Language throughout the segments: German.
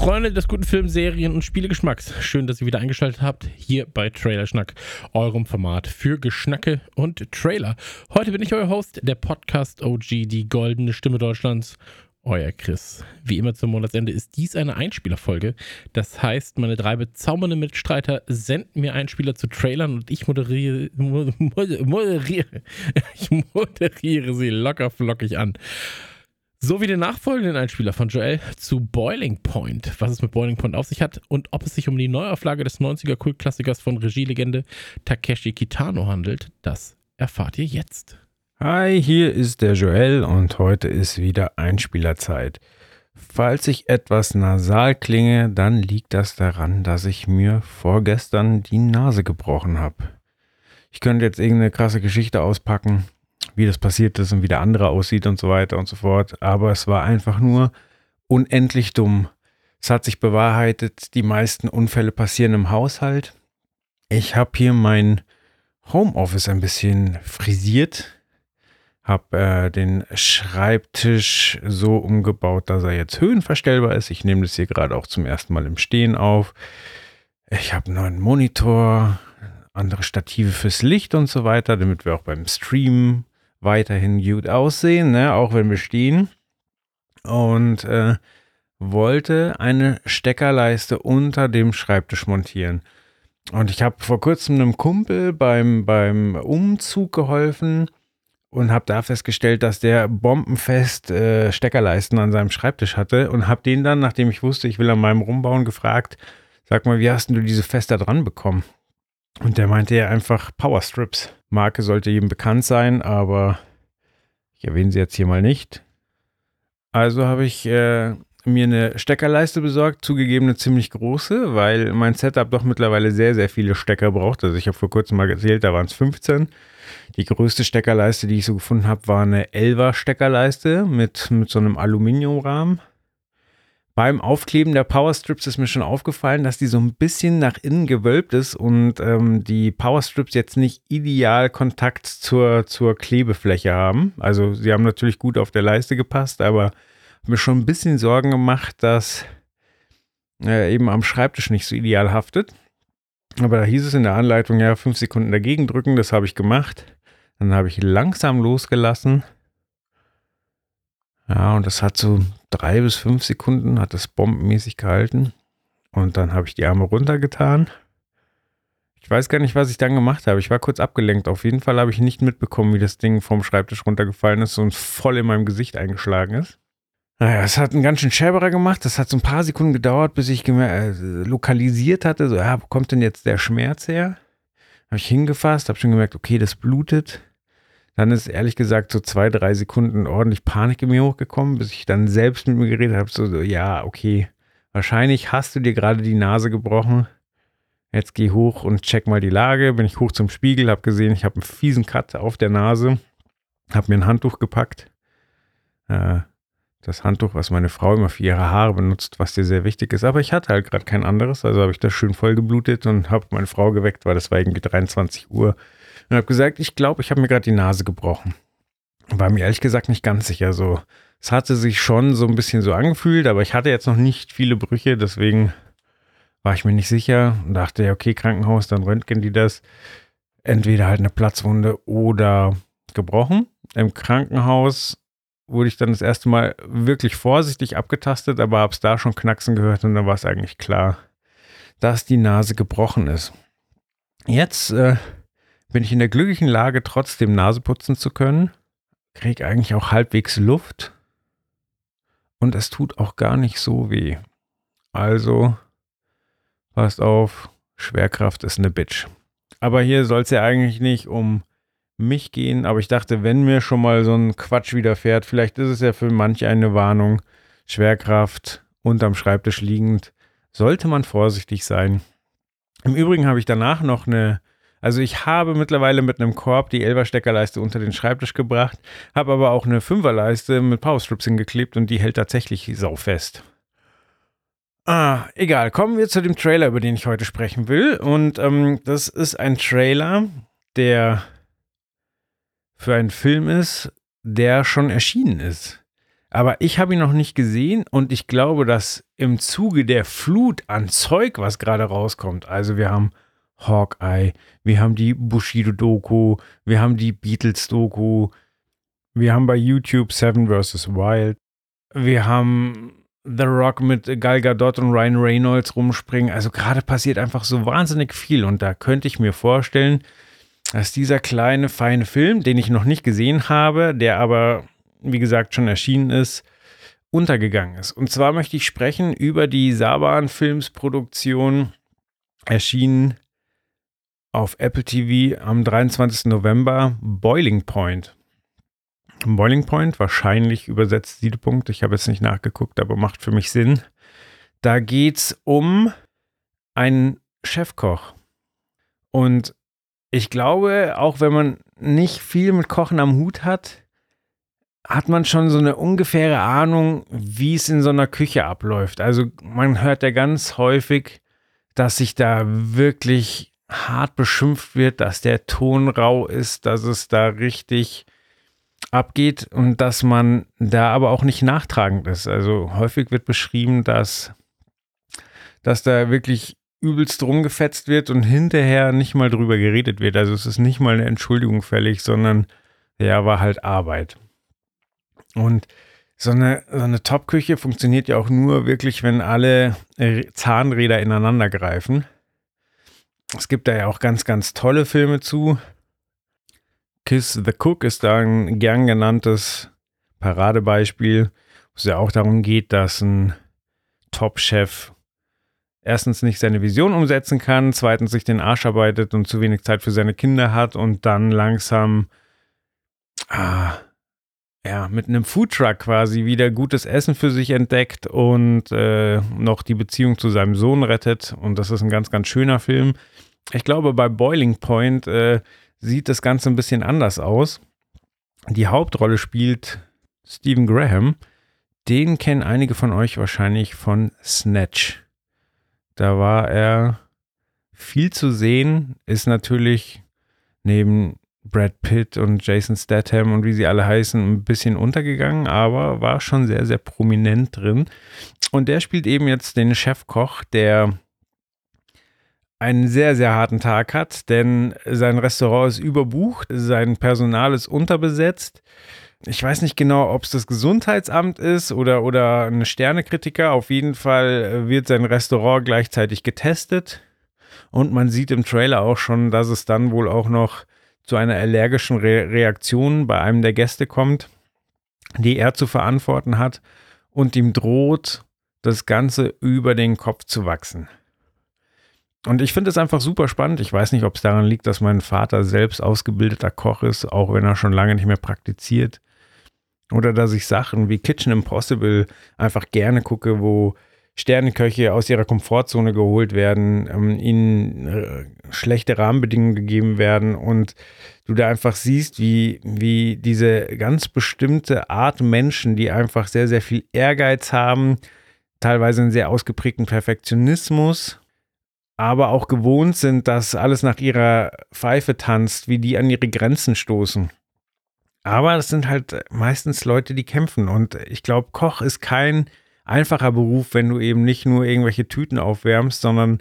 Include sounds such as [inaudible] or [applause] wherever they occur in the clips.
Freunde des guten Film, Serien und Spielegeschmacks, schön, dass ihr wieder eingeschaltet habt hier bei Trailerschnack, eurem Format für Geschnacke und Trailer. Heute bin ich euer Host, der Podcast OG, die goldene Stimme Deutschlands, euer Chris. Wie immer zum Monatsende ist dies eine Einspielerfolge. Das heißt, meine drei bezaubernden Mitstreiter senden mir Einspieler zu Trailern und ich moderiere, moderiere, [laughs] ich moderiere sie locker flockig an. So wie den nachfolgenden Einspieler von Joel zu Boiling Point, was es mit Boiling Point auf sich hat und ob es sich um die Neuauflage des 90er Kultklassikers von Regielegende Takeshi Kitano handelt, das erfahrt ihr jetzt. Hi, hier ist der Joel und heute ist wieder Einspielerzeit. Falls ich etwas nasal klinge, dann liegt das daran, dass ich mir vorgestern die Nase gebrochen habe. Ich könnte jetzt irgendeine krasse Geschichte auspacken, wie das passiert ist und wie der andere aussieht und so weiter und so fort. Aber es war einfach nur unendlich dumm. Es hat sich bewahrheitet, die meisten Unfälle passieren im Haushalt. Ich habe hier mein Homeoffice ein bisschen frisiert, habe äh, den Schreibtisch so umgebaut, dass er jetzt höhenverstellbar ist. Ich nehme das hier gerade auch zum ersten Mal im Stehen auf. Ich habe einen neuen Monitor, andere Stative fürs Licht und so weiter, damit wir auch beim Streamen weiterhin gut aussehen, ne? auch wenn wir stehen. Und äh, wollte eine Steckerleiste unter dem Schreibtisch montieren. Und ich habe vor kurzem einem Kumpel beim, beim Umzug geholfen und habe da festgestellt, dass der bombenfest äh, Steckerleisten an seinem Schreibtisch hatte und habe den dann, nachdem ich wusste, ich will an meinem Rumbauen, gefragt, sag mal, wie hast du diese fest dran bekommen? Und der meinte ja einfach Powerstrips. Marke sollte jedem bekannt sein, aber ich erwähne sie jetzt hier mal nicht. Also habe ich äh, mir eine Steckerleiste besorgt, zugegeben eine ziemlich große, weil mein Setup doch mittlerweile sehr, sehr viele Stecker braucht. Also ich habe vor kurzem mal gezählt, da waren es 15. Die größte Steckerleiste, die ich so gefunden habe, war eine 11er Steckerleiste mit, mit so einem Aluminiumrahmen. Beim Aufkleben der Powerstrips ist mir schon aufgefallen, dass die so ein bisschen nach innen gewölbt ist und ähm, die Powerstrips jetzt nicht ideal Kontakt zur, zur Klebefläche haben. Also sie haben natürlich gut auf der Leiste gepasst, aber mir schon ein bisschen Sorgen gemacht, dass äh, eben am Schreibtisch nicht so ideal haftet. Aber da hieß es in der Anleitung, ja, fünf Sekunden dagegen drücken, das habe ich gemacht. Dann habe ich langsam losgelassen ja, und das hat so drei bis fünf Sekunden, hat das bombenmäßig gehalten. Und dann habe ich die Arme runtergetan. Ich weiß gar nicht, was ich dann gemacht habe. Ich war kurz abgelenkt. Auf jeden Fall habe ich nicht mitbekommen, wie das Ding vom Schreibtisch runtergefallen ist und voll in meinem Gesicht eingeschlagen ist. Naja, es hat einen ganz schön Schäberer gemacht. Das hat so ein paar Sekunden gedauert, bis ich äh, lokalisiert hatte. So, ja, wo kommt denn jetzt der Schmerz her? Habe ich hingefasst, habe schon gemerkt, okay, das blutet. Dann ist ehrlich gesagt so zwei, drei Sekunden ordentlich Panik in mir hochgekommen, bis ich dann selbst mit mir geredet habe. So, so, ja, okay, wahrscheinlich hast du dir gerade die Nase gebrochen. Jetzt geh hoch und check mal die Lage. Bin ich hoch zum Spiegel, habe gesehen, ich habe einen fiesen Cut auf der Nase, habe mir ein Handtuch gepackt. Äh, das Handtuch, was meine Frau immer für ihre Haare benutzt, was dir sehr wichtig ist. Aber ich hatte halt gerade kein anderes, also habe ich das schön voll geblutet und habe meine Frau geweckt, weil das war irgendwie 23 Uhr und habe gesagt, ich glaube, ich habe mir gerade die Nase gebrochen. War mir ehrlich gesagt nicht ganz sicher. So, es hatte sich schon so ein bisschen so angefühlt, aber ich hatte jetzt noch nicht viele Brüche, deswegen war ich mir nicht sicher und dachte, okay, Krankenhaus, dann röntgen die das. Entweder halt eine Platzwunde oder gebrochen. Im Krankenhaus wurde ich dann das erste Mal wirklich vorsichtig abgetastet, aber habe es da schon knacksen gehört und dann war es eigentlich klar, dass die Nase gebrochen ist. Jetzt äh, bin ich in der glücklichen Lage, trotzdem Nase putzen zu können. Krieg eigentlich auch halbwegs Luft. Und es tut auch gar nicht so weh. Also, passt auf, Schwerkraft ist eine Bitch. Aber hier soll es ja eigentlich nicht um mich gehen, aber ich dachte, wenn mir schon mal so ein Quatsch widerfährt, vielleicht ist es ja für manche eine Warnung. Schwerkraft unterm Schreibtisch liegend, sollte man vorsichtig sein. Im Übrigen habe ich danach noch eine Also ich habe mittlerweile mit einem Korb die 11er Steckerleiste unter den Schreibtisch gebracht, habe aber auch eine 5er Leiste mit Powerstrips hingeklebt und die hält tatsächlich saufest. Ah, egal. Kommen wir zu dem Trailer, über den ich heute sprechen will. Und ähm, das ist ein Trailer, der für einen Film ist, der schon erschienen ist. Aber ich habe ihn noch nicht gesehen und ich glaube, dass im Zuge der Flut an Zeug, was gerade rauskommt, also wir haben Hawkeye, wir haben die Bushido-Doku, wir haben die Beatles-Doku, wir haben bei YouTube Seven vs. Wild, wir haben The Rock mit Gal Gadot und Ryan Reynolds rumspringen. Also gerade passiert einfach so wahnsinnig viel und da könnte ich mir vorstellen, dass dieser kleine, feine Film, den ich noch nicht gesehen habe, der aber, wie gesagt, schon erschienen ist, untergegangen ist. Und zwar möchte ich sprechen über die Saban Films Produktion, erschienen auf Apple TV am 23. November, Boiling Point. Boiling Point, wahrscheinlich übersetzt Siedepunkt, ich habe jetzt nicht nachgeguckt, aber macht für mich Sinn. Da geht es um einen Chefkoch. Und ich glaube, auch wenn man nicht viel mit Kochen am Hut hat, hat man schon so eine ungefähre Ahnung, wie es in so einer Küche abläuft. Also man hört ja ganz häufig, dass sich da wirklich hart beschimpft wird, dass der Ton rau ist, dass es da richtig abgeht und dass man da aber auch nicht nachtragend ist. Also häufig wird beschrieben, dass, dass da wirklich übelst rumgefetzt wird und hinterher nicht mal drüber geredet wird. Also es ist nicht mal eine Entschuldigung fällig, sondern ja, war halt Arbeit. Und so eine, so eine Top-Küche funktioniert ja auch nur wirklich, wenn alle Zahnräder ineinander greifen. Es gibt da ja auch ganz, ganz tolle Filme zu. Kiss the Cook ist da ein gern genanntes Paradebeispiel, wo es ja auch darum geht, dass ein Top-Chef erstens nicht seine Vision umsetzen kann, zweitens sich den Arsch arbeitet und zu wenig Zeit für seine Kinder hat und dann langsam ah, ja, mit einem Foodtruck quasi wieder gutes Essen für sich entdeckt und äh, noch die Beziehung zu seinem Sohn rettet. Und das ist ein ganz, ganz schöner Film. Ich glaube, bei Boiling Point äh, sieht das Ganze ein bisschen anders aus. Die Hauptrolle spielt Stephen Graham. Den kennen einige von euch wahrscheinlich von Snatch. Da war er viel zu sehen, ist natürlich neben Brad Pitt und Jason Statham und wie sie alle heißen, ein bisschen untergegangen, aber war schon sehr, sehr prominent drin. Und der spielt eben jetzt den Chefkoch, der einen sehr, sehr harten Tag hat, denn sein Restaurant ist überbucht, sein Personal ist unterbesetzt. Ich weiß nicht genau, ob es das Gesundheitsamt ist oder, oder eine Sternekritiker. Auf jeden Fall wird sein Restaurant gleichzeitig getestet. Und man sieht im Trailer auch schon, dass es dann wohl auch noch zu einer allergischen Re Reaktion bei einem der Gäste kommt, die er zu verantworten hat und ihm droht, das Ganze über den Kopf zu wachsen. Und ich finde es einfach super spannend. Ich weiß nicht, ob es daran liegt, dass mein Vater selbst ausgebildeter Koch ist, auch wenn er schon lange nicht mehr praktiziert. Oder dass ich Sachen wie Kitchen Impossible einfach gerne gucke, wo Sterneköche aus ihrer Komfortzone geholt werden, ähm, ihnen äh, schlechte Rahmenbedingungen gegeben werden und du da einfach siehst, wie, wie diese ganz bestimmte Art Menschen, die einfach sehr, sehr viel Ehrgeiz haben, teilweise einen sehr ausgeprägten Perfektionismus, aber auch gewohnt sind, dass alles nach ihrer Pfeife tanzt, wie die an ihre Grenzen stoßen. Aber das sind halt meistens Leute, die kämpfen. Und ich glaube, Koch ist kein einfacher Beruf, wenn du eben nicht nur irgendwelche Tüten aufwärmst, sondern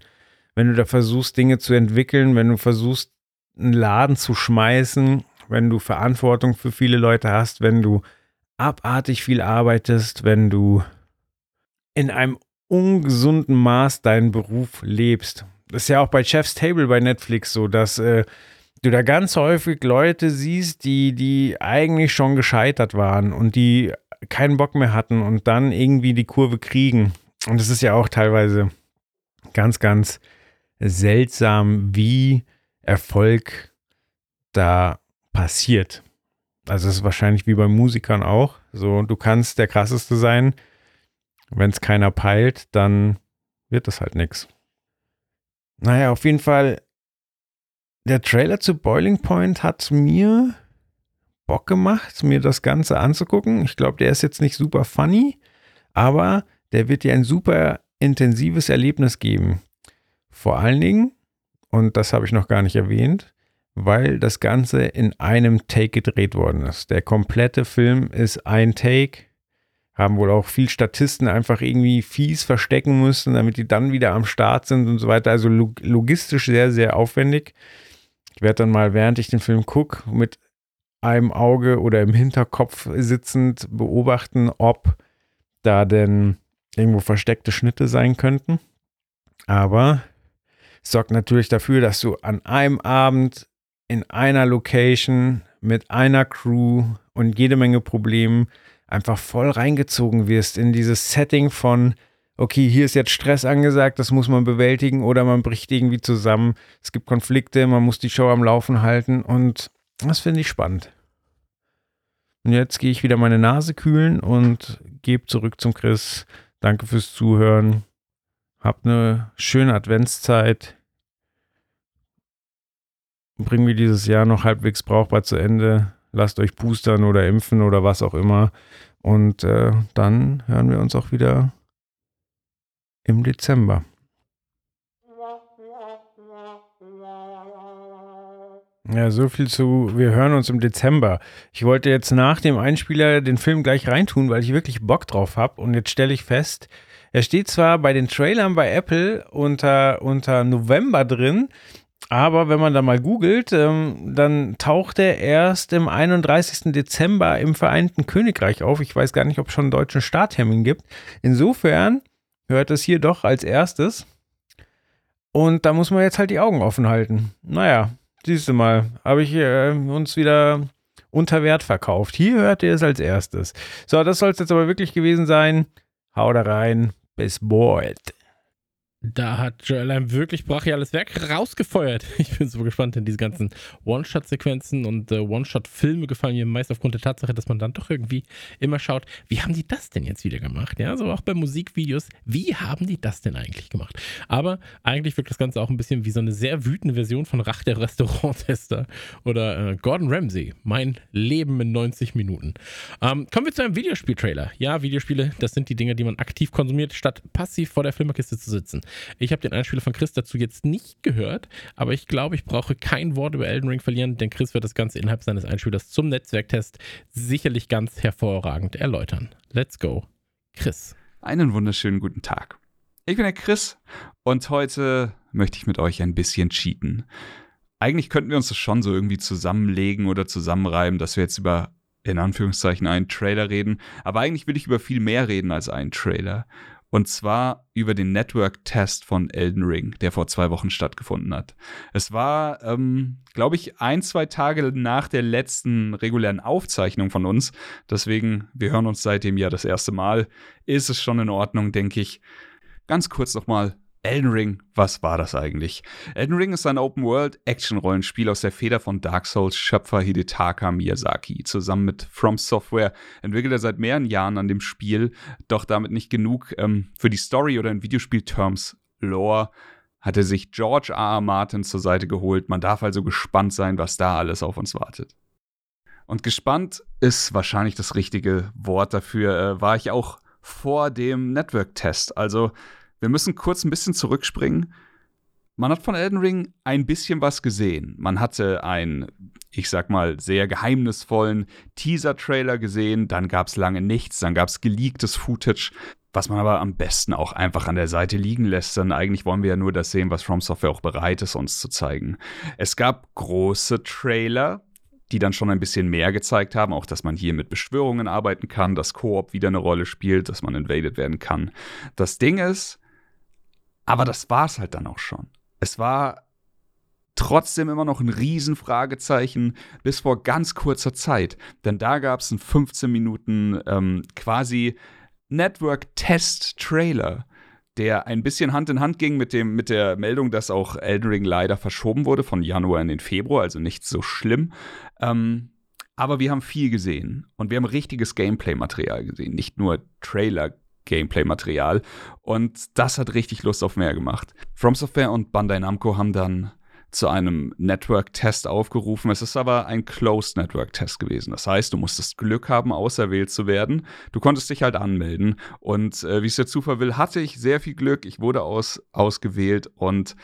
wenn du da versuchst, Dinge zu entwickeln, wenn du versuchst, einen Laden zu schmeißen, wenn du Verantwortung für viele Leute hast, wenn du abartig viel arbeitest, wenn du in einem ungesunden Maß deinen Beruf lebst. Das ist ja auch bei Chef's Table bei Netflix so, dass äh, du da ganz häufig Leute siehst, die, die eigentlich schon gescheitert waren und die keinen Bock mehr hatten und dann irgendwie die Kurve kriegen. Und es ist ja auch teilweise ganz, ganz seltsam, wie Erfolg da passiert. Also es ist wahrscheinlich wie bei Musikern auch. So, du kannst der krasseste sein. Wenn es keiner peilt, dann wird das halt nichts. Naja, auf jeden Fall der Trailer zu Boiling Point hat mir Bock gemacht, mir das Ganze anzugucken. Ich glaube, der ist jetzt nicht super funny, aber der wird dir ein super intensives Erlebnis geben. Vor allen Dingen, und das habe ich noch gar nicht erwähnt, weil das Ganze in einem Take gedreht worden ist. Der komplette Film ist ein Take. Haben wohl auch viel Statisten einfach irgendwie fies verstecken müssen, damit die dann wieder am Start sind und so weiter. Also logistisch sehr, sehr aufwendig. Ich werde dann mal, während ich den Film gucke, mit einem Auge oder im Hinterkopf sitzend beobachten, ob da denn irgendwo versteckte Schnitte sein könnten. Aber es sorgt natürlich dafür, dass du an einem Abend in einer Location mit einer Crew und jede Menge Problemen einfach voll reingezogen wirst in dieses Setting von, okay, hier ist jetzt Stress angesagt, das muss man bewältigen oder man bricht irgendwie zusammen. Es gibt Konflikte, man muss die Show am Laufen halten und das finde ich spannend. Und jetzt gehe ich wieder meine Nase kühlen und gebe zurück zum Chris. Danke fürs Zuhören. Habt eine schöne Adventszeit. Bringen wir dieses Jahr noch halbwegs brauchbar zu Ende. Lasst euch boostern oder impfen oder was auch immer. Und äh, dann hören wir uns auch wieder im Dezember. Ja, so viel zu, wir hören uns im Dezember. Ich wollte jetzt nach dem Einspieler den Film gleich reintun, weil ich wirklich Bock drauf habe. Und jetzt stelle ich fest, er steht zwar bei den Trailern bei Apple unter, unter November drin, aber wenn man da mal googelt, ähm, dann taucht er erst im 31. Dezember im Vereinten Königreich auf. Ich weiß gar nicht, ob es schon einen deutschen Starttermin gibt. Insofern hört es hier doch als erstes. Und da muss man jetzt halt die Augen offen halten. Naja, Siehst du mal, habe ich äh, uns wieder unter Wert verkauft. Hier hört ihr es als erstes. So, das soll es jetzt aber wirklich gewesen sein. Hau da rein. Bis bald. Da hat Joel ein wirklich brachiales Werk rausgefeuert. [laughs] Ich bin so gespannt, denn diese ganzen One-Shot-Sequenzen und äh, One-Shot-Filme gefallen mir meist aufgrund der Tatsache, dass man dann doch irgendwie immer schaut, wie haben die das denn jetzt wieder gemacht? Ja, so auch bei Musikvideos, wie haben die das denn eigentlich gemacht? Aber eigentlich wirkt das Ganze auch ein bisschen wie so eine sehr wütende Version von Rach der Restauranttester oder äh, Gordon Ramsay, mein Leben in 90 Minuten. Ähm, kommen wir zu einem Videospiel-Trailer. Ja, Videospiele, das sind die Dinge, die man aktiv konsumiert, statt passiv vor der Filmerkiste zu sitzen. Ich habe den Einspieler von Chris dazu jetzt nicht gehört, aber ich glaube, ich brauche kein Wort über Elden Ring verlieren, denn Chris wird das Ganze innerhalb seines Einspielers zum Netzwerktest sicherlich ganz hervorragend erläutern. Let's go. Chris. Einen wunderschönen guten Tag. Ich bin der Chris und heute möchte ich mit euch ein bisschen cheaten. Eigentlich könnten wir uns das schon so irgendwie zusammenlegen oder zusammenreiben, dass wir jetzt über in Anführungszeichen einen Trailer reden, aber eigentlich will ich über viel mehr reden als einen Trailer. Und zwar über den Network-Test von Elden Ring, der vor zwei Wochen stattgefunden hat. Es war, ähm, glaube ich, ein, zwei Tage nach der letzten regulären Aufzeichnung von uns. Deswegen, wir hören uns seitdem ja das erste Mal. Ist es schon in Ordnung, denke ich. Ganz kurz nochmal Elden Ring, was war das eigentlich? Elden Ring ist ein Open-World-Action-Rollenspiel aus der Feder von Dark Souls-Schöpfer Hidetaka Miyazaki. Zusammen mit From Software entwickelt er seit mehreren Jahren an dem Spiel, doch damit nicht genug ähm, für die Story oder in Videospiel-Terms Lore hat er sich George R. R. Martin zur Seite geholt. Man darf also gespannt sein, was da alles auf uns wartet. Und gespannt ist wahrscheinlich das richtige Wort dafür, äh, war ich auch vor dem Network-Test. Also wir müssen kurz ein bisschen zurückspringen. Man hat von Elden Ring ein bisschen was gesehen. Man hatte einen, ich sag mal, sehr geheimnisvollen Teaser-Trailer gesehen, dann gab es lange nichts, dann gab es geleaktes Footage, was man aber am besten auch einfach an der Seite liegen lässt, denn eigentlich wollen wir ja nur das sehen, was From Software auch bereit ist, uns zu zeigen. Es gab große Trailer, die dann schon ein bisschen mehr gezeigt haben, auch dass man hier mit Beschwörungen arbeiten kann, dass Koop wieder eine Rolle spielt, dass man invaded werden kann. Das Ding ist, aber das war es halt dann auch schon. Es war trotzdem immer noch ein Riesenfragezeichen bis vor ganz kurzer Zeit. Denn da gab es einen 15 Minuten ähm, quasi Network-Test-Trailer, der ein bisschen Hand in Hand ging mit, dem, mit der Meldung, dass auch Elden Ring leider verschoben wurde von Januar in den Februar, also nicht so schlimm. Ähm, aber wir haben viel gesehen und wir haben richtiges Gameplay-Material gesehen, nicht nur Trailer Gameplay-Material. Und das hat richtig Lust auf mehr gemacht. From Software und Bandai Namco haben dann zu einem Network-Test aufgerufen. Es ist aber ein Closed Network-Test gewesen. Das heißt, du musstest Glück haben, auserwählt zu werden. Du konntest dich halt anmelden. Und äh, wie es der Zufall will, hatte ich sehr viel Glück. Ich wurde aus, ausgewählt und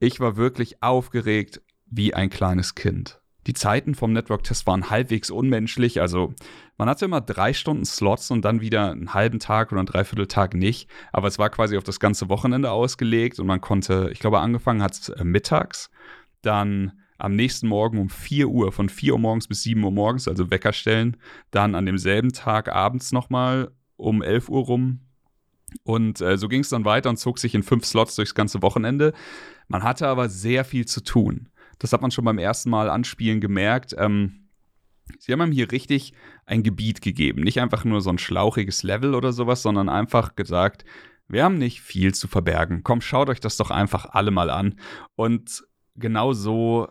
ich war wirklich aufgeregt wie ein kleines Kind. Die Zeiten vom Network-Test waren halbwegs unmenschlich. Also man hatte immer drei Stunden Slots und dann wieder einen halben Tag oder einen Dreivierteltag nicht. Aber es war quasi auf das ganze Wochenende ausgelegt und man konnte, ich glaube, angefangen hat es äh, mittags, dann am nächsten Morgen um 4 Uhr, von 4 Uhr morgens bis 7 Uhr morgens, also Wecker stellen, dann an demselben Tag abends nochmal um 11 Uhr rum. Und äh, so ging es dann weiter und zog sich in fünf Slots durchs ganze Wochenende. Man hatte aber sehr viel zu tun. Das hat man schon beim ersten Mal anspielen gemerkt. Ähm, sie haben ihm hier richtig ein Gebiet gegeben. Nicht einfach nur so ein schlauchiges Level oder sowas, sondern einfach gesagt, wir haben nicht viel zu verbergen. Komm, schaut euch das doch einfach alle mal an. Und genau so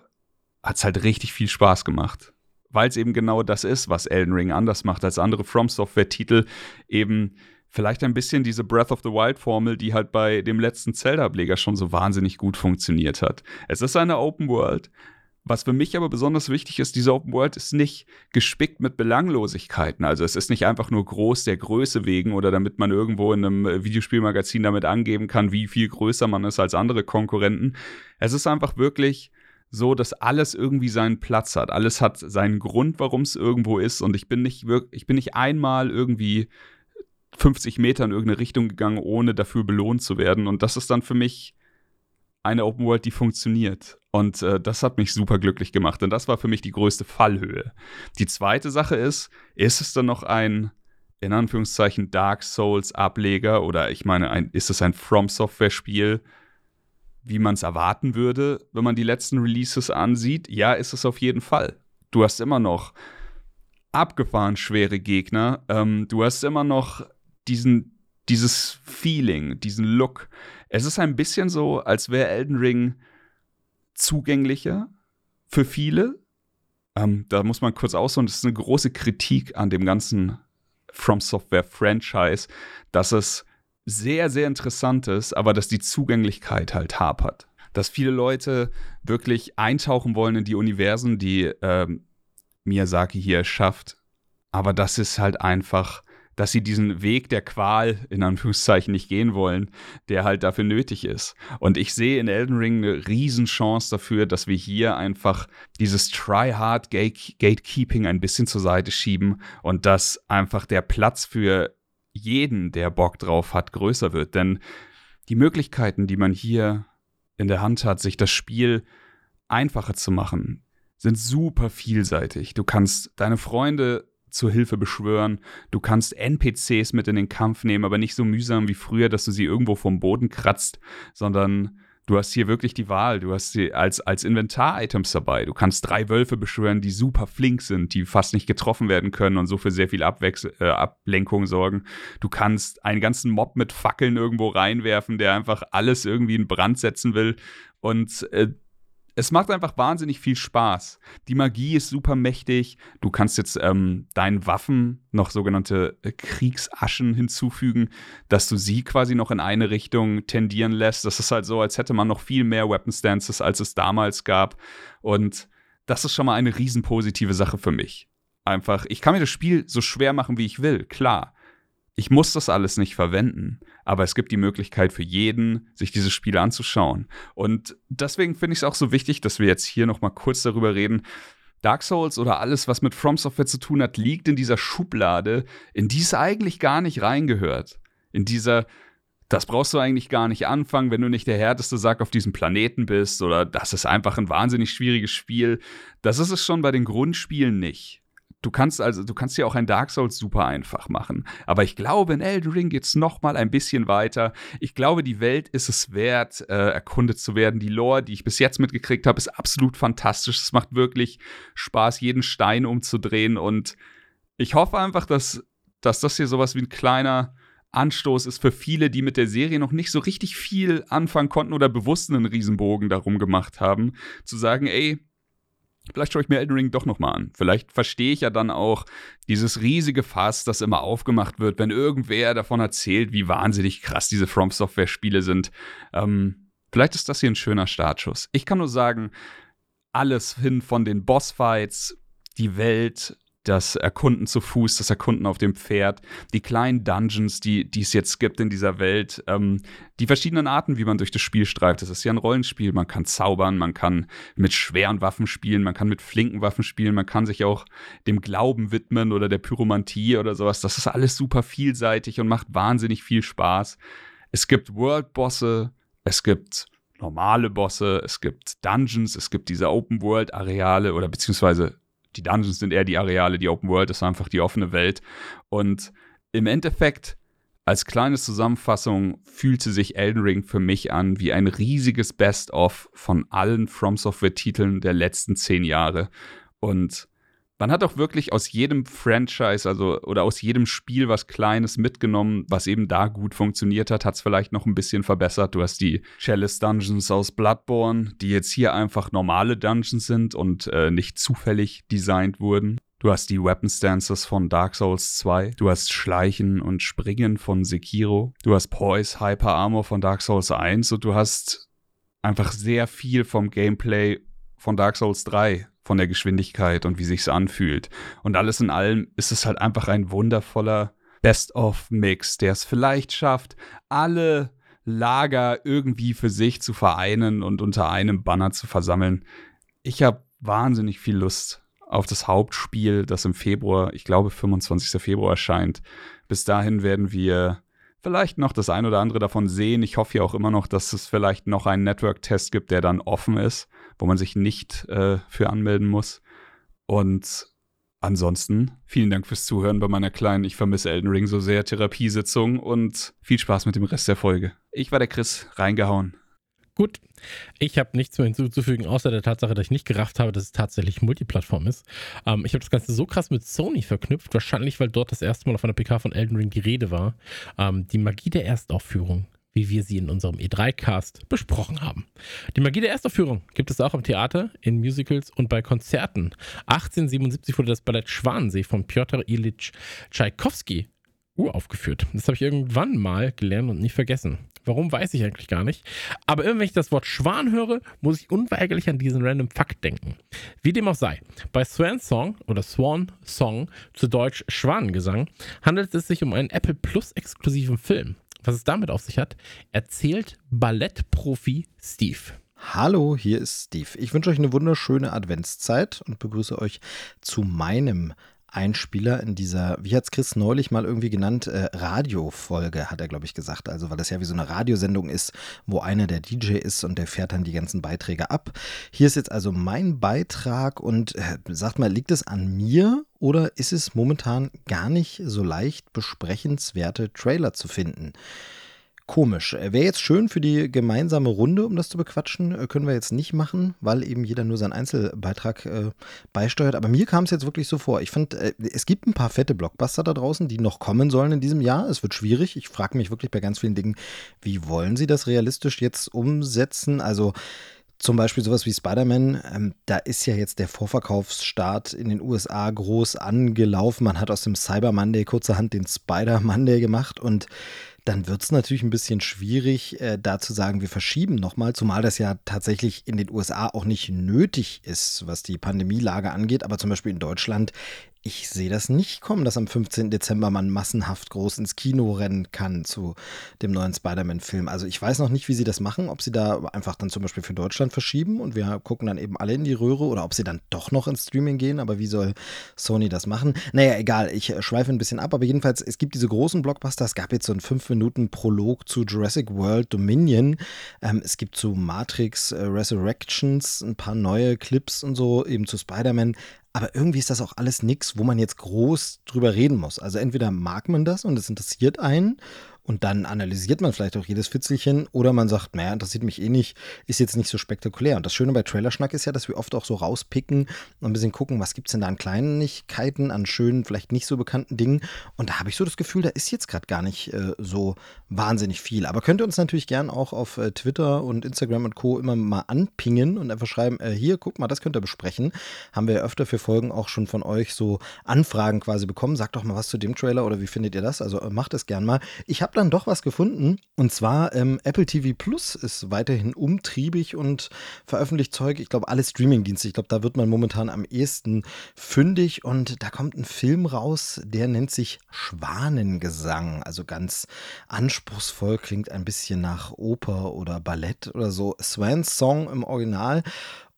hat es halt richtig viel Spaß gemacht. Weil es eben genau das ist, was Elden Ring anders macht als andere From Software-Titel. Eben vielleicht ein bisschen diese Breath of the Wild-Formel, die halt bei dem letzten Zelda-Ableger schon so wahnsinnig gut funktioniert hat. Es ist eine Open World. Was für mich aber besonders wichtig ist, diese Open World ist nicht gespickt mit Belanglosigkeiten. Also es ist nicht einfach nur groß der Größe wegen oder damit man irgendwo in einem Videospielmagazin damit angeben kann, wie viel größer man ist als andere Konkurrenten. Es ist einfach wirklich so, dass alles irgendwie seinen Platz hat. Alles hat seinen Grund, warum es irgendwo ist. Und ich bin nicht wirklich, ich bin nicht einmal irgendwie 50 Meter in irgendeine Richtung gegangen, ohne dafür belohnt zu werden. Und das ist dann für mich eine Open World, die funktioniert. Und äh, das hat mich super glücklich gemacht. Und das war für mich die größte Fallhöhe. Die zweite Sache ist, ist es dann noch ein, in Anführungszeichen, Dark Souls Ableger oder ich meine, ein, ist es ein From Software Spiel, wie man es erwarten würde, wenn man die letzten Releases ansieht? Ja, ist es auf jeden Fall. Du hast immer noch abgefahren schwere Gegner. Ähm, du hast immer noch diesen, dieses Feeling, diesen Look. Es ist ein bisschen so, als wäre Elden Ring zugänglicher für viele. Ähm, da muss man kurz ausholen, das ist eine große Kritik an dem ganzen From Software Franchise, dass es sehr, sehr interessant ist, aber dass die Zugänglichkeit halt hapert. Dass viele Leute wirklich eintauchen wollen in die Universen, die ähm, Miyazaki hier schafft. Aber das ist halt einfach dass sie diesen Weg der Qual in Anführungszeichen nicht gehen wollen, der halt dafür nötig ist. Und ich sehe in Elden Ring eine Riesenchance dafür, dass wir hier einfach dieses Try-Hard Gatekeeping ein bisschen zur Seite schieben und dass einfach der Platz für jeden, der Bock drauf hat, größer wird. Denn die Möglichkeiten, die man hier in der Hand hat, sich das Spiel einfacher zu machen, sind super vielseitig. Du kannst deine Freunde zur Hilfe beschwören. Du kannst NPCs mit in den Kampf nehmen, aber nicht so mühsam wie früher, dass du sie irgendwo vom Boden kratzt, sondern du hast hier wirklich die Wahl. Du hast sie als, als Inventar-Items dabei. Du kannst drei Wölfe beschwören, die super flink sind, die fast nicht getroffen werden können und so für sehr viel Abwechsel äh, Ablenkung sorgen. Du kannst einen ganzen Mob mit Fackeln irgendwo reinwerfen, der einfach alles irgendwie in Brand setzen will. Und äh, es macht einfach wahnsinnig viel Spaß. Die Magie ist super mächtig. Du kannst jetzt ähm, deinen Waffen noch sogenannte äh, Kriegsaschen hinzufügen, dass du sie quasi noch in eine Richtung tendieren lässt. Das ist halt so, als hätte man noch viel mehr Weapon Stances, als es damals gab. Und das ist schon mal eine riesen positive Sache für mich. Einfach, ich kann mir das Spiel so schwer machen, wie ich will, klar. Ich muss das alles nicht verwenden, aber es gibt die Möglichkeit für jeden, sich dieses Spiel anzuschauen. Und deswegen finde ich es auch so wichtig, dass wir jetzt hier noch mal kurz darüber reden. Dark Souls oder alles, was mit From Software zu tun hat, liegt in dieser Schublade, in die es eigentlich gar nicht reingehört. In dieser, das brauchst du eigentlich gar nicht anfangen, wenn du nicht der härteste Sack auf diesem Planeten bist oder das ist einfach ein wahnsinnig schwieriges Spiel. Das ist es schon bei den Grundspielen nicht. Du kannst also, du kannst dir auch ein Dark Souls super einfach machen. Aber ich glaube, in Elden Ring geht es noch mal ein bisschen weiter. Ich glaube, die Welt ist es wert, äh, erkundet zu werden. Die Lore, die ich bis jetzt mitgekriegt habe, ist absolut fantastisch. Es macht wirklich Spaß, jeden Stein umzudrehen. Und ich hoffe einfach, dass, dass das hier sowas wie ein kleiner Anstoß ist für viele, die mit der Serie noch nicht so richtig viel anfangen konnten oder bewusst einen Riesenbogen darum gemacht haben, zu sagen, ey, Vielleicht schaue ich mir Elden Ring doch nochmal an. Vielleicht verstehe ich ja dann auch dieses riesige Fass, das immer aufgemacht wird, wenn irgendwer davon erzählt, wie wahnsinnig krass diese From Software Spiele sind. Ähm, Vielleicht ist das hier ein schöner Startschuss. Ich kann nur sagen, alles hin von den Bossfights, die Welt, das Erkunden zu Fuß, das Erkunden auf dem Pferd, die kleinen Dungeons, die, die es jetzt gibt in dieser Welt, ähm, die verschiedenen Arten, wie man durch das Spiel streift. Das ist ja ein Rollenspiel. Man kann zaubern, man kann mit schweren Waffen spielen, man kann mit flinken Waffen spielen, man kann sich auch dem Glauben widmen oder der Pyromantie oder sowas. Das ist alles super vielseitig und macht wahnsinnig viel Spaß. Es gibt World-Bosse, es gibt normale Bosse, es gibt Dungeons, es gibt diese Open-World-Areale oder beziehungsweise die Dungeons sind eher die Areale, die Open World ist einfach die offene Welt. Und im Endeffekt, als kleine Zusammenfassung, fühlte sich Elden Ring für mich an wie ein riesiges Best-of von allen From Software-Titeln der letzten zehn Jahre. Und man hat auch wirklich aus jedem Franchise, also oder aus jedem Spiel was Kleines mitgenommen, was eben da gut funktioniert hat, hat es vielleicht noch ein bisschen verbessert. Du hast die Chalice Dungeons aus Bloodborne, die jetzt hier einfach normale Dungeons sind und äh, nicht zufällig designt wurden. Du hast die Weapon Stances von Dark Souls 2. Du hast Schleichen und Springen von Sekiro. Du hast Poise Hyper Armor von Dark Souls 1 und du hast einfach sehr viel vom Gameplay von Dark Souls 3 von der Geschwindigkeit und wie sich's anfühlt. Und alles in allem ist es halt einfach ein wundervoller Best-of-Mix, der es vielleicht schafft, alle Lager irgendwie für sich zu vereinen und unter einem Banner zu versammeln. Ich habe wahnsinnig viel Lust auf das Hauptspiel, das im Februar, ich glaube 25. Februar erscheint. Bis dahin werden wir vielleicht noch das ein oder andere davon sehen. Ich hoffe ja auch immer noch, dass es vielleicht noch einen Network-Test gibt, der dann offen ist, wo man sich nicht äh, für anmelden muss. Und ansonsten vielen Dank fürs Zuhören bei meiner kleinen Ich vermisse Elden Ring so sehr Therapiesitzung und viel Spaß mit dem Rest der Folge. Ich war der Chris, reingehauen. Gut, ich habe nichts mehr hinzuzufügen, außer der Tatsache, dass ich nicht gerafft habe, dass es tatsächlich Multiplattform ist. Ähm, ich habe das Ganze so krass mit Sony verknüpft, wahrscheinlich, weil dort das erste Mal auf einer PK von Elden Ring die Rede war. Ähm, die Magie der Erstaufführung, wie wir sie in unserem E3-Cast besprochen haben. Die Magie der Erstaufführung gibt es auch im Theater, in Musicals und bei Konzerten. 1877 wurde das Ballett Schwanensee von Piotr Ilyich Tschaikowski uraufgeführt. Das habe ich irgendwann mal gelernt und nie vergessen. Warum, weiß ich eigentlich gar nicht. Aber immer wenn ich das Wort Schwan höre, muss ich unweigerlich an diesen random Fakt denken. Wie dem auch sei, bei Swan Song oder Swan Song, zu Deutsch Schwanengesang, handelt es sich um einen Apple Plus exklusiven Film. Was es damit auf sich hat, erzählt Ballettprofi Steve. Hallo, hier ist Steve. Ich wünsche euch eine wunderschöne Adventszeit und begrüße euch zu meinem Einspieler in dieser, wie hat es Chris neulich mal irgendwie genannt, äh, Radiofolge, hat er, glaube ich, gesagt. Also, weil das ja wie so eine Radiosendung ist, wo einer der DJ ist und der fährt dann die ganzen Beiträge ab. Hier ist jetzt also mein Beitrag und äh, sagt mal, liegt es an mir oder ist es momentan gar nicht so leicht besprechenswerte Trailer zu finden? komisch. Wäre jetzt schön für die gemeinsame Runde, um das zu bequatschen. Äh, können wir jetzt nicht machen, weil eben jeder nur seinen Einzelbeitrag äh, beisteuert. Aber mir kam es jetzt wirklich so vor. Ich finde, äh, es gibt ein paar fette Blockbuster da draußen, die noch kommen sollen in diesem Jahr. Es wird schwierig. Ich frage mich wirklich bei ganz vielen Dingen, wie wollen sie das realistisch jetzt umsetzen? Also zum Beispiel sowas wie Spider-Man, ähm, da ist ja jetzt der Vorverkaufsstart in den USA groß angelaufen. Man hat aus dem Cyber Monday kurzerhand den Spider Monday gemacht und dann wird es natürlich ein bisschen schwierig, äh, da zu sagen, wir verschieben nochmal, zumal das ja tatsächlich in den USA auch nicht nötig ist, was die Pandemielage angeht. Aber zum Beispiel in Deutschland ich sehe das nicht kommen, dass am 15. Dezember man massenhaft groß ins Kino rennen kann zu dem neuen Spider-Man-Film. Also ich weiß noch nicht, wie sie das machen, ob sie da einfach dann zum Beispiel für Deutschland verschieben und wir gucken dann eben alle in die Röhre oder ob sie dann doch noch ins Streaming gehen. Aber wie soll Sony das machen? Naja, egal, ich äh, schweife ein bisschen ab, aber jedenfalls, es gibt diese großen Blockbuster. Es gab jetzt so einen 5-Minuten-Prolog zu Jurassic World Dominion. Ähm, es gibt zu Matrix äh, Resurrections ein paar neue Clips und so, eben zu Spider-Man. Aber irgendwie ist das auch alles nichts, wo man jetzt groß drüber reden muss. Also entweder mag man das und es interessiert einen und dann analysiert man vielleicht auch jedes Fitzelchen oder man sagt, naja, interessiert mich eh nicht, ist jetzt nicht so spektakulär. Und das Schöne bei Trailerschnack ist ja, dass wir oft auch so rauspicken und ein bisschen gucken, was gibt es denn da an Kleinigkeiten, an schönen, vielleicht nicht so bekannten Dingen. Und da habe ich so das Gefühl, da ist jetzt gerade gar nicht äh, so wahnsinnig viel. Aber könnt ihr uns natürlich gern auch auf äh, Twitter und Instagram und Co. immer mal anpingen und einfach schreiben, äh, hier, guck mal, das könnt ihr besprechen. Haben wir öfter für Folgen auch schon von euch so Anfragen quasi bekommen. Sagt doch mal was zu dem Trailer oder wie findet ihr das? Also äh, macht es gern mal. Ich habe dann doch was gefunden. Und zwar ähm, Apple TV Plus ist weiterhin umtriebig und veröffentlicht Zeug. Ich glaube, alle Streamingdienste. Ich glaube, da wird man momentan am ehesten fündig. Und da kommt ein Film raus, der nennt sich Schwanengesang. Also ganz anspruchsvoll, klingt ein bisschen nach Oper oder Ballett oder so. Swan's Song im Original.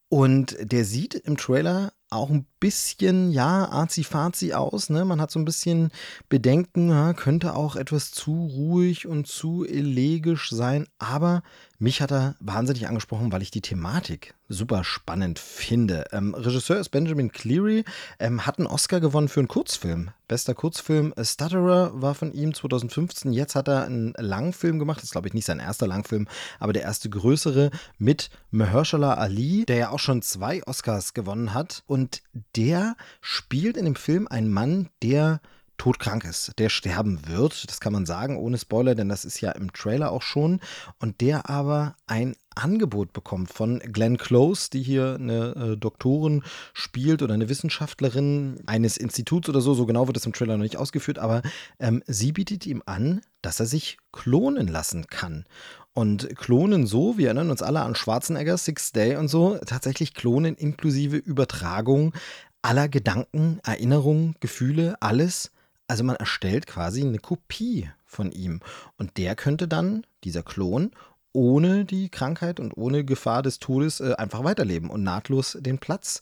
Und der sieht im Trailer auch ein bisschen, ja, arzi-fazi aus. Ne? Man hat so ein bisschen Bedenken, ja, könnte auch etwas zu ruhig und zu elegisch sein. Aber mich hat er wahnsinnig angesprochen, weil ich die Thematik super spannend finde. Ähm, Regisseur ist Benjamin Cleary, ähm, hat einen Oscar gewonnen für einen Kurzfilm. Bester Kurzfilm A Stutterer war von ihm 2015. Jetzt hat er einen Langfilm gemacht. Das ist, glaube ich, nicht sein erster Langfilm, aber der erste größere mit Mahershala Ali, der ja auch schon zwei Oscars gewonnen hat. Und der spielt in dem Film einen Mann, der todkrank ist, der sterben wird, das kann man sagen, ohne Spoiler, denn das ist ja im Trailer auch schon, und der aber ein Angebot bekommt von Glenn Close, die hier eine äh, Doktorin spielt oder eine Wissenschaftlerin eines Instituts oder so, so genau wird das im Trailer noch nicht ausgeführt, aber ähm, sie bietet ihm an, dass er sich klonen lassen kann. Und klonen so, wir erinnern uns alle an Schwarzenegger, Six Day und so, tatsächlich klonen inklusive Übertragung aller Gedanken, Erinnerungen, Gefühle, alles also man erstellt quasi eine Kopie von ihm. Und der könnte dann, dieser Klon, ohne die Krankheit und ohne Gefahr des Todes äh, einfach weiterleben und nahtlos den Platz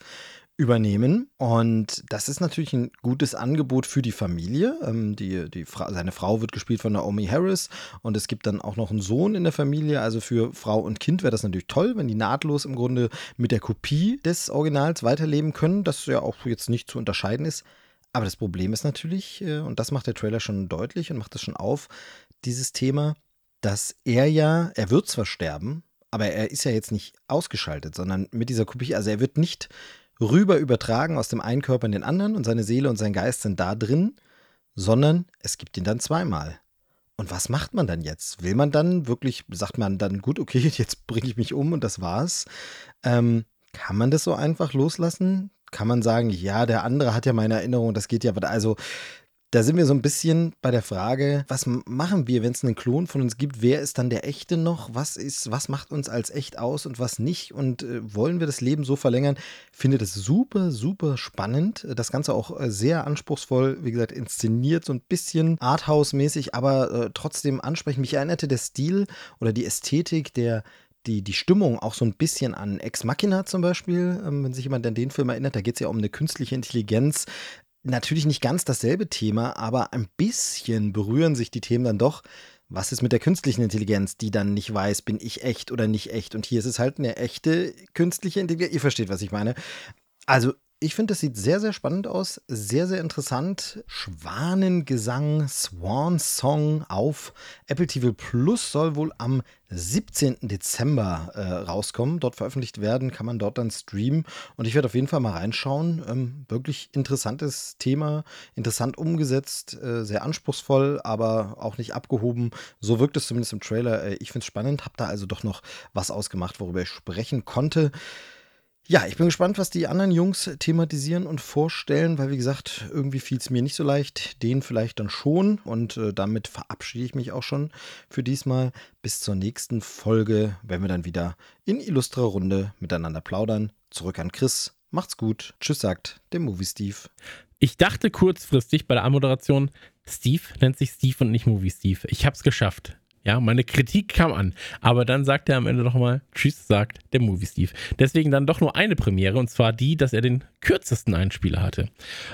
übernehmen. Und das ist natürlich ein gutes Angebot für die Familie. Ähm, die, die Fra seine Frau wird gespielt von Naomi Harris und es gibt dann auch noch einen Sohn in der Familie. Also für Frau und Kind wäre das natürlich toll, wenn die nahtlos im Grunde mit der Kopie des Originals weiterleben können, das ja auch jetzt nicht zu unterscheiden ist. Aber das Problem ist natürlich, äh, und das macht der Trailer schon deutlich und macht es schon auf, dieses Thema, dass er ja, er wird zwar sterben, aber er ist ja jetzt nicht ausgeschaltet, sondern mit dieser Kopie, also er wird nicht rüber übertragen aus dem einen Körper in den anderen und seine Seele und sein Geist sind da drin, sondern es gibt ihn dann zweimal. Und was macht man dann jetzt? Will man dann wirklich, sagt man dann, gut, okay, [laughs] jetzt bringe ich mich um und das war's? Ähm, kann man das so einfach loslassen? Kann man sagen, ja, der andere hat ja meine Erinnerung, das geht ja, also da sind wir so ein bisschen bei der Frage, was machen wir, wenn es einen Klon von uns gibt? Wer ist dann der echte noch? Was ist, was macht uns als echt aus und was nicht? Und äh, wollen wir das Leben so verlängern? Finde das super, super spannend. Das Ganze auch äh, sehr anspruchsvoll, wie gesagt, inszeniert, so ein bisschen Arthouse-mäßig, aber äh, trotzdem ansprechend. Mich erinnerte der Stil oder die Ästhetik der die, die Stimmung auch so ein bisschen an Ex Machina zum Beispiel, ähm, wenn sich jemand an den Film erinnert, da geht es ja um eine künstliche Intelligenz. Natürlich nicht ganz dasselbe Thema, aber ein bisschen berühren sich die Themen dann doch. Was ist mit der künstlichen Intelligenz, die dann nicht weiß, bin ich echt oder nicht echt? Und hier ist es halt eine echte künstliche Intelligenz. Ihr versteht, was ich meine. Also ich finde, das sieht sehr, sehr spannend aus. Sehr, sehr interessant. Schwanengesang, Swan Song auf Apple TV Plus soll wohl am 17. Dezember äh, rauskommen. Dort veröffentlicht werden, kann man dort dann streamen. Und ich werde auf jeden Fall mal reinschauen. Ähm, wirklich interessantes Thema, interessant umgesetzt, äh, sehr anspruchsvoll, aber auch nicht abgehoben. So wirkt es zumindest im Trailer. Äh, ich finde es spannend. Habe da also doch noch was ausgemacht, worüber ich sprechen konnte. Ja, ich bin gespannt, was die anderen Jungs thematisieren und vorstellen, weil wie gesagt, irgendwie fiel es mir nicht so leicht, den vielleicht dann schon und äh, damit verabschiede ich mich auch schon für diesmal. Bis zur nächsten Folge, wenn wir dann wieder in illustrer Runde miteinander plaudern. Zurück an Chris. Macht's gut. Tschüss, sagt der Movie Steve. Ich dachte kurzfristig bei der Anmoderation, Steve nennt sich Steve und nicht Movie Steve. Ich hab's geschafft. Ja, meine Kritik kam an. Aber dann sagt er am Ende nochmal, Tschüss, sagt der Movie Steve. Deswegen dann doch nur eine Premiere und zwar die, dass er den kürzesten Einspieler hatte.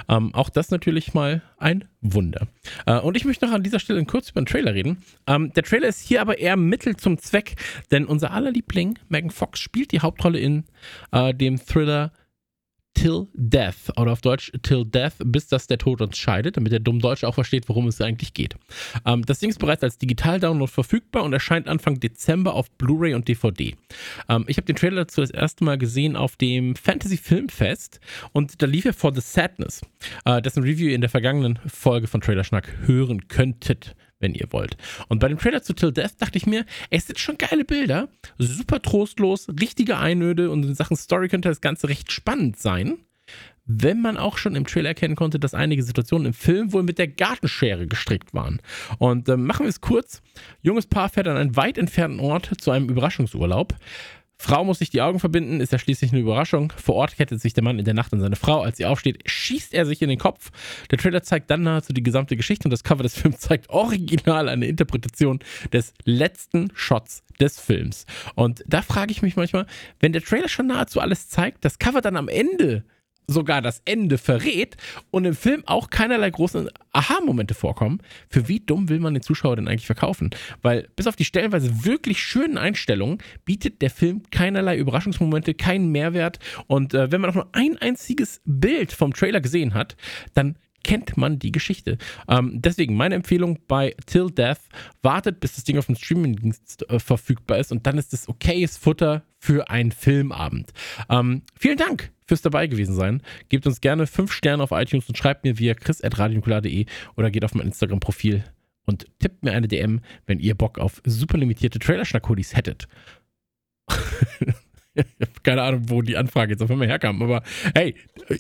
Ähm, auch das natürlich mal ein Wunder. Äh, und ich möchte noch an dieser Stelle kurz über den Trailer reden. Ähm, der Trailer ist hier aber eher Mittel zum Zweck, denn unser aller Liebling, Megan Fox, spielt die Hauptrolle in äh, dem Thriller Till Death oder auf Deutsch Till Death, bis dass der Tod uns scheidet, damit der dumme Deutsche auch versteht, worum es eigentlich geht. Ähm, das Ding ist bereits als Digital-Download verfügbar und erscheint Anfang Dezember auf Blu-ray und DVD. Ähm, ich habe den Trailer dazu das erste Mal gesehen auf dem Fantasy Filmfest und da lief er For the Sadness, äh, dessen Review ihr in der vergangenen Folge von Trailer Schnack hören könntet wenn ihr wollt. Und bei dem Trailer zu Till Death dachte ich mir, es sind schon geile Bilder, super trostlos, richtige Einöde und in Sachen Story könnte das Ganze recht spannend sein. wenn man auch schon im Trailer erkennen konnte, dass einige Situationen im Film wohl mit der Gartenschere gestrickt waren. Und äh, machen wir es kurz. Junges Paar fährt an einen weit entfernten Ort zu einem Überraschungsurlaub. Frau muss sich die Augen verbinden, ist ja schließlich eine Überraschung. Vor Ort kettet sich der Mann in der Nacht an seine Frau. Als sie aufsteht, schießt er sich in den Kopf. Der Trailer zeigt dann nahezu die gesamte Geschichte und das Cover des Films zeigt original eine Interpretation des letzten Shots des Films. Und da frage ich mich manchmal, wenn der Trailer schon nahezu alles zeigt, das Cover dann am Ende sogar das Ende verrät und im Film auch keinerlei großen Aha-Momente vorkommen, für wie dumm will man den Zuschauer denn eigentlich verkaufen? Weil bis auf die stellenweise wirklich schönen Einstellungen bietet der Film keinerlei Überraschungsmomente, keinen Mehrwert und äh, wenn man auch nur ein einziges Bild vom Trailer gesehen hat, dann kennt man die Geschichte. Ähm, deswegen meine Empfehlung bei Till Death, wartet, bis das Ding auf dem Streamingdienst äh, verfügbar ist und dann ist es okayes Futter für einen Filmabend. Ähm, vielen Dank fürs dabei gewesen sein. Gebt uns gerne 5 Sterne auf iTunes und schreibt mir via chris.radionukular.de oder geht auf mein Instagram-Profil und tippt mir eine DM, wenn ihr Bock auf super limitierte Trailer-Schnack-Hoodies hättet. [laughs] Keine Ahnung, wo die Anfrage jetzt auf einmal herkam, aber hey,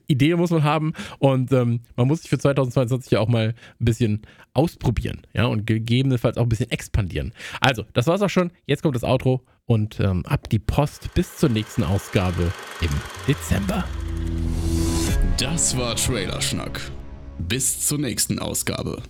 Idee muss man haben und ähm, man muss sich für 2022 ja auch mal ein bisschen ausprobieren, ja, und gegebenenfalls auch ein bisschen expandieren. Also, das war's auch schon. Jetzt kommt das Outro und ähm, ab die Post bis zur nächsten Ausgabe im Dezember. Das war Trailerschnack. Bis zur nächsten Ausgabe.